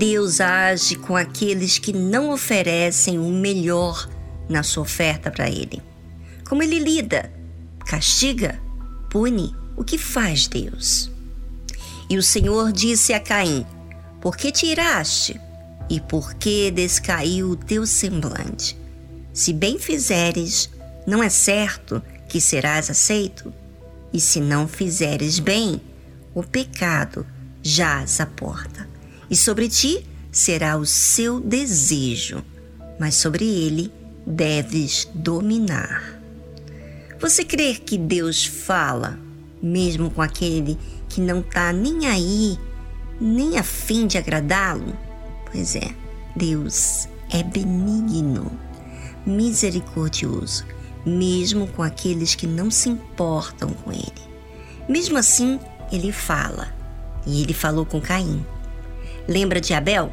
Deus age com aqueles que não oferecem o melhor na sua oferta para Ele? Como Ele lida? Castiga? Pune? O que faz Deus? E o Senhor disse a Caim: Por que te iraste? E por que descaiu o teu semblante? Se bem fizeres, não é certo que serás aceito? E se não fizeres bem, o pecado jaz à porta e sobre ti será o seu desejo, mas sobre ele deves dominar. Você crê que Deus fala, mesmo com aquele que não está nem aí, nem a fim de agradá-lo? Pois é, Deus é benigno, misericordioso, mesmo com aqueles que não se importam com ele. Mesmo assim, ele fala, e ele falou com Caim. Lembra de Abel?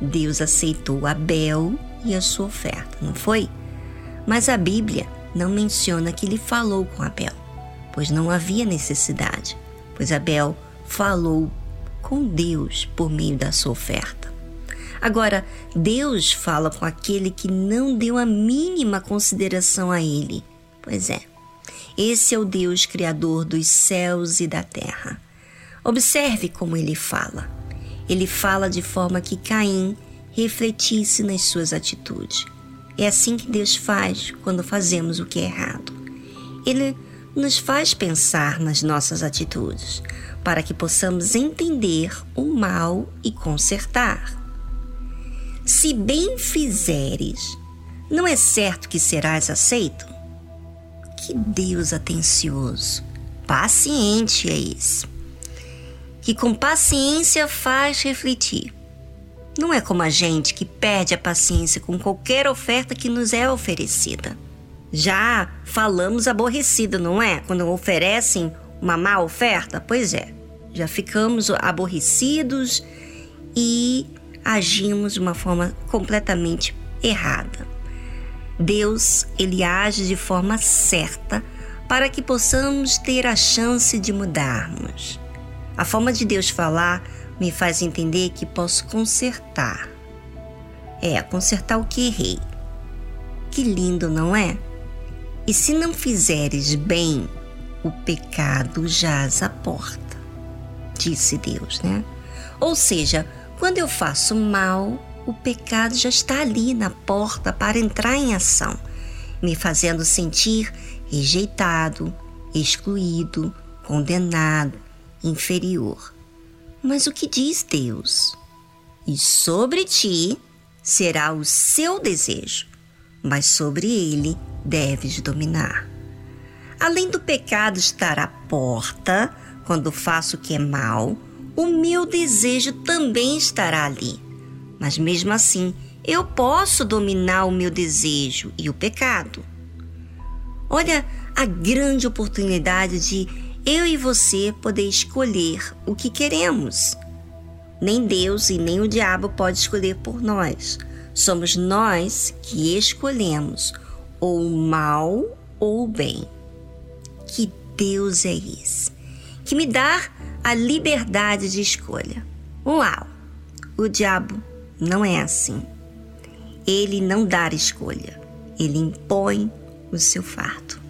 Deus aceitou Abel e a sua oferta, não foi? Mas a Bíblia não menciona que ele falou com Abel, pois não havia necessidade, pois Abel falou com Deus por meio da sua oferta. Agora, Deus fala com aquele que não deu a mínima consideração a ele. Pois é, esse é o Deus Criador dos céus e da terra. Observe como ele fala ele fala de forma que Caim refletisse nas suas atitudes. É assim que Deus faz quando fazemos o que é errado. Ele nos faz pensar nas nossas atitudes, para que possamos entender o mal e consertar. Se bem fizeres, não é certo que serás aceito? Que Deus atencioso, paciente é esse que com paciência faz refletir. Não é como a gente que perde a paciência com qualquer oferta que nos é oferecida. Já falamos aborrecido, não é? Quando oferecem uma má oferta? Pois é, já ficamos aborrecidos e agimos de uma forma completamente errada. Deus, ele age de forma certa para que possamos ter a chance de mudarmos. A forma de Deus falar me faz entender que posso consertar. É, consertar o que errei. Que lindo, não é? E se não fizeres bem, o pecado jaz à porta, disse Deus, né? Ou seja, quando eu faço mal, o pecado já está ali na porta para entrar em ação, me fazendo sentir rejeitado, excluído, condenado, inferior. Mas o que diz Deus? E sobre ti será o seu desejo, mas sobre ele deves dominar. Além do pecado estar à porta, quando faço o que é mal, o meu desejo também estará ali. Mas mesmo assim, eu posso dominar o meu desejo e o pecado. Olha a grande oportunidade de eu e você poder escolher o que queremos. Nem Deus e nem o diabo pode escolher por nós. Somos nós que escolhemos ou o mal ou o bem. Que Deus é esse? Que me dá a liberdade de escolha. Uau! O diabo não é assim. Ele não dá escolha, ele impõe o seu fardo.